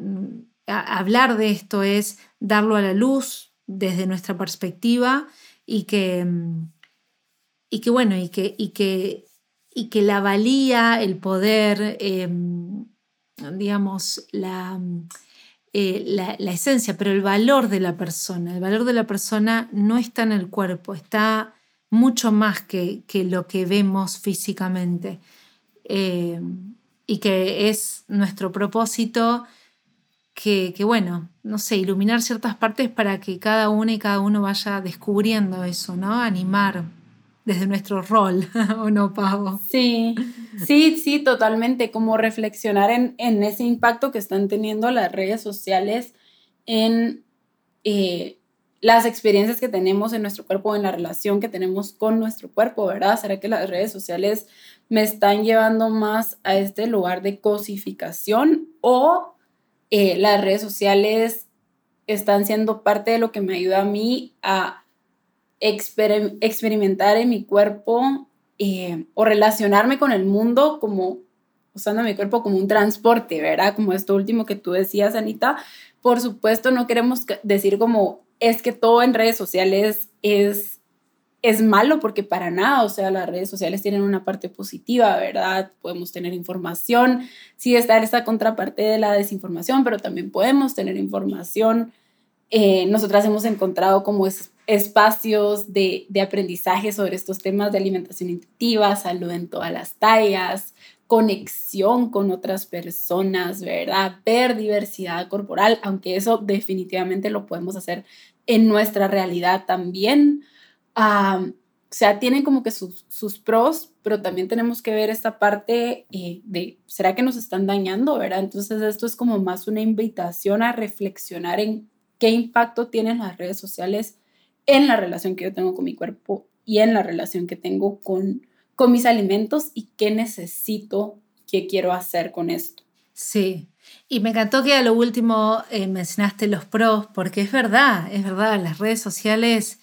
A: hablar de esto es darlo a la luz desde nuestra perspectiva y que, y que bueno, y que, y que, y que la valía, el poder, em, digamos, eh, la, la, esencia, pero el valor de la persona, el valor de la persona no está en el cuerpo, está mucho más que, que lo que vemos físicamente. Em, y que es nuestro propósito que, bueno, no sé, iluminar ciertas partes para que cada una y cada uno vaya descubriendo eso, ¿no? Animar desde nuestro rol, ¿o no, Pavo?
B: Sí, sí, sí, totalmente, como reflexionar en, ese impacto que están teniendo las redes sociales en eh, las experiencias que tenemos en nuestro cuerpo, en la relación que tenemos con nuestro cuerpo, ¿verdad? ¿Será que las redes sociales me están llevando más a este lugar de cosificación o eh, las redes sociales están siendo parte de lo que me ayuda a mí a experimentar en mi cuerpo eh, o relacionarme con el mundo como usando mi cuerpo como un transporte, ¿verdad? Como esto último que tú decías, Anita. Por supuesto, no queremos decir como es que todo en redes sociales es es malo porque para nada, o sea, las redes sociales tienen una parte positiva, ¿verdad? Podemos tener información, sí está esta contraparte de la desinformación, pero también podemos tener información. Eh, nosotras hemos encontrado como espacios de, de aprendizaje sobre estos temas de alimentación intuitiva, salud en todas las tallas, conexión con otras personas, ¿verdad? Ver diversidad corporal, aunque eso definitivamente lo podemos hacer en nuestra realidad también o sea, tienen como que sus, sus, pros, pero también tenemos que ver esta parte eh, de, ¿será que nos están dañando, verdad? Entonces esto es como más una invitación a reflexionar en qué impacto tienen las redes sociales en la relación que yo tengo con mi cuerpo y en la relación que tengo con, con mis alimentos y qué necesito, qué quiero hacer con esto.
A: Sí, y me encantó que a lo último eh, mencionaste los pros, porque es verdad, es verdad, las redes sociales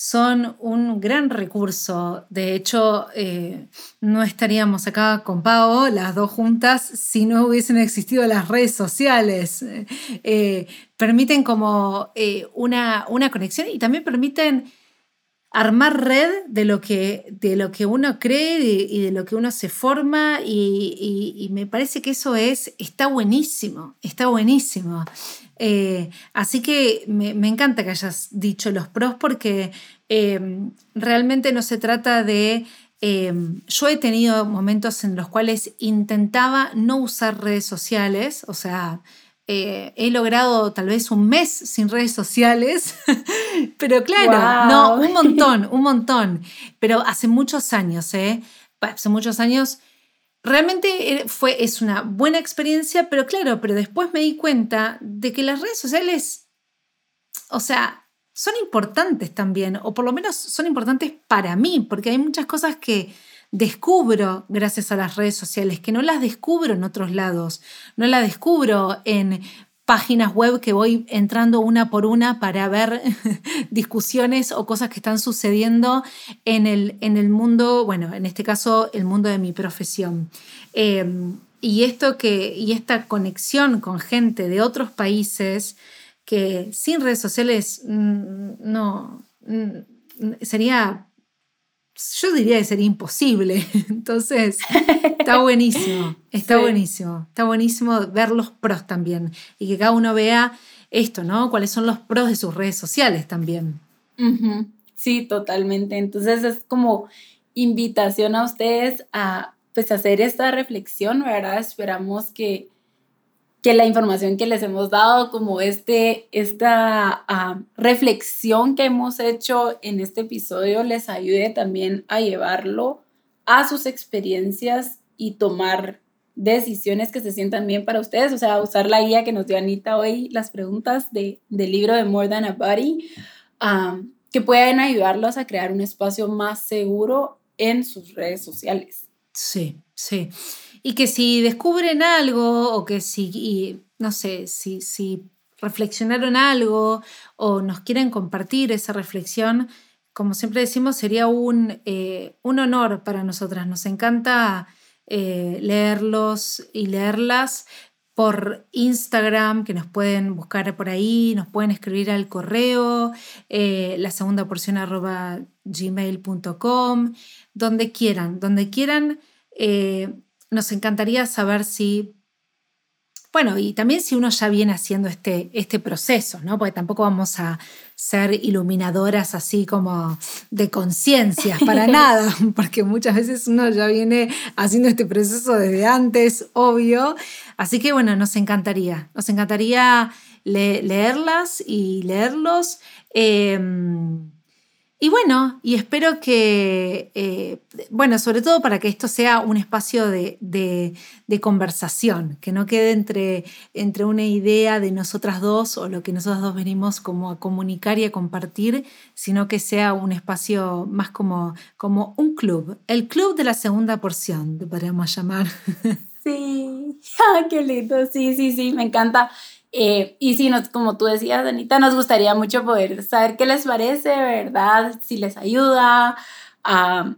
A: son un gran recurso. De hecho, eh, no estaríamos acá con Pau, las dos juntas, si no hubiesen existido las redes sociales. Eh, permiten como una, una conexión y también permiten armar red de lo que, de lo que uno cree y de lo que uno se forma y, me parece que eso es, está buenísimo, está buenísimo. Eh, así que me, encanta que hayas dicho los pros porque em, realmente no se trata de... Em, yo he tenido momentos en los cuales intentaba no usar redes sociales, o sea, eh, he logrado tal vez un mes sin redes sociales, pero claro, no, un montón, un montón, pero hace muchos años, ¿eh? Hace muchos años, realmente fue, es una buena experiencia, pero claro, pero después me di cuenta de que las redes sociales, o sea, son importantes también, o por lo menos son importantes para mí, porque hay muchas cosas que descubro gracias a las redes sociales, que no las descubro en otros lados, no las descubro en páginas web que voy entrando una por una para ver discusiones o cosas que están sucediendo en el, en el mundo, bueno, en este caso el mundo de mi profesión. Em, y esto que, y esta conexión con gente de otros países que sin redes sociales mm, no mm, sería yo diría que sería imposible. Entonces, está buenísimo, está buenísimo, está buenísimo ver los pros también y que cada uno vea esto, ¿no? Cuáles son los pros de sus redes sociales también.
B: Sí, totalmente. Entonces es como invitación a ustedes a pues hacer esta reflexión, ¿verdad? Esperamos que que la información que les hemos dado, como este, esta ah, reflexión que hemos hecho en este episodio, les ayude también a llevarlo a sus experiencias y tomar decisiones que se sientan bien para ustedes, o sea, usar la guía que nos dio Anita hoy, las preguntas de, del libro de More Than a Body, ah, que pueden ayudarlos a crear un espacio más seguro en sus redes sociales.
A: Sí, sí. Y que si descubren algo o que si, no sé, si, si reflexionaron algo o nos quieren compartir esa reflexión, como siempre decimos, sería un, eh, un honor para nosotras. Nos encanta eh, leerlos y leerlas por Instagram, que nos pueden buscar por ahí, nos pueden escribir al correo, eh, la segunda porción arroba gmail.com, donde quieran, donde quieran nos encantaría saber si, bueno, y también si uno ya viene haciendo este, este proceso, ¿no? Porque tampoco vamos a ser iluminadoras así como de conciencia, para nada, porque muchas veces uno ya viene haciendo este proceso desde antes, obvio. Así que bueno, nos encantaría, nos encantaría leerlas y leerlos. Em, y bueno, y espero que, eh, bueno, sobre todo para que esto sea un espacio de, conversación, que no quede entre, entre una idea de nosotras dos o lo que nosotras dos venimos como a comunicar y a compartir, sino que sea un espacio más como, como un club, el club de la segunda porción, podríamos llamar.
B: Sí, ah, qué lindo, sí, sí, sí, me encanta. Eh, y sí, nos, como tú decías, Anita, nos gustaría mucho poder saber qué les parece, ¿verdad? Si les ayuda, a,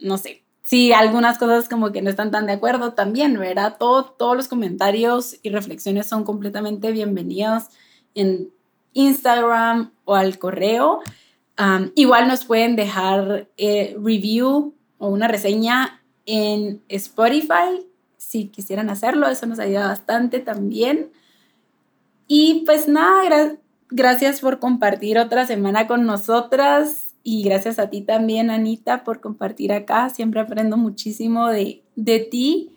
B: no sé, si algunas cosas como que no están tan de acuerdo también, ¿verdad? Todo, todos los comentarios y reflexiones son completamente bienvenidos en Instagram o al correo. igual nos pueden dejar eh, review o una reseña en Spotify si quisieran hacerlo, eso nos ayuda bastante también. Y pues nada, gracias por compartir otra semana con nosotras y gracias a ti también, Anita, por compartir acá. Siempre aprendo muchísimo de, de ti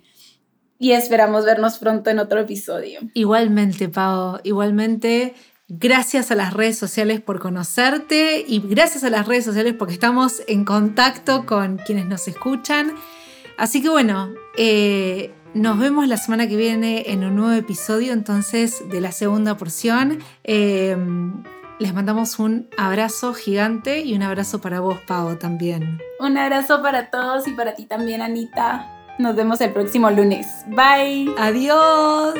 B: y esperamos vernos pronto en otro episodio.
A: Igualmente, Pau, igualmente. Gracias a las redes sociales por conocerte y gracias a las redes sociales porque estamos en contacto con quienes nos escuchan. Así que bueno, eh, nos vemos la semana que viene en un nuevo episodio entonces de la segunda porción. Em, les mandamos un abrazo gigante y un abrazo para vos, Pau, también.
B: Un abrazo para todos y para ti también, Anita. Nos vemos el próximo lunes. Bye.
A: Adiós.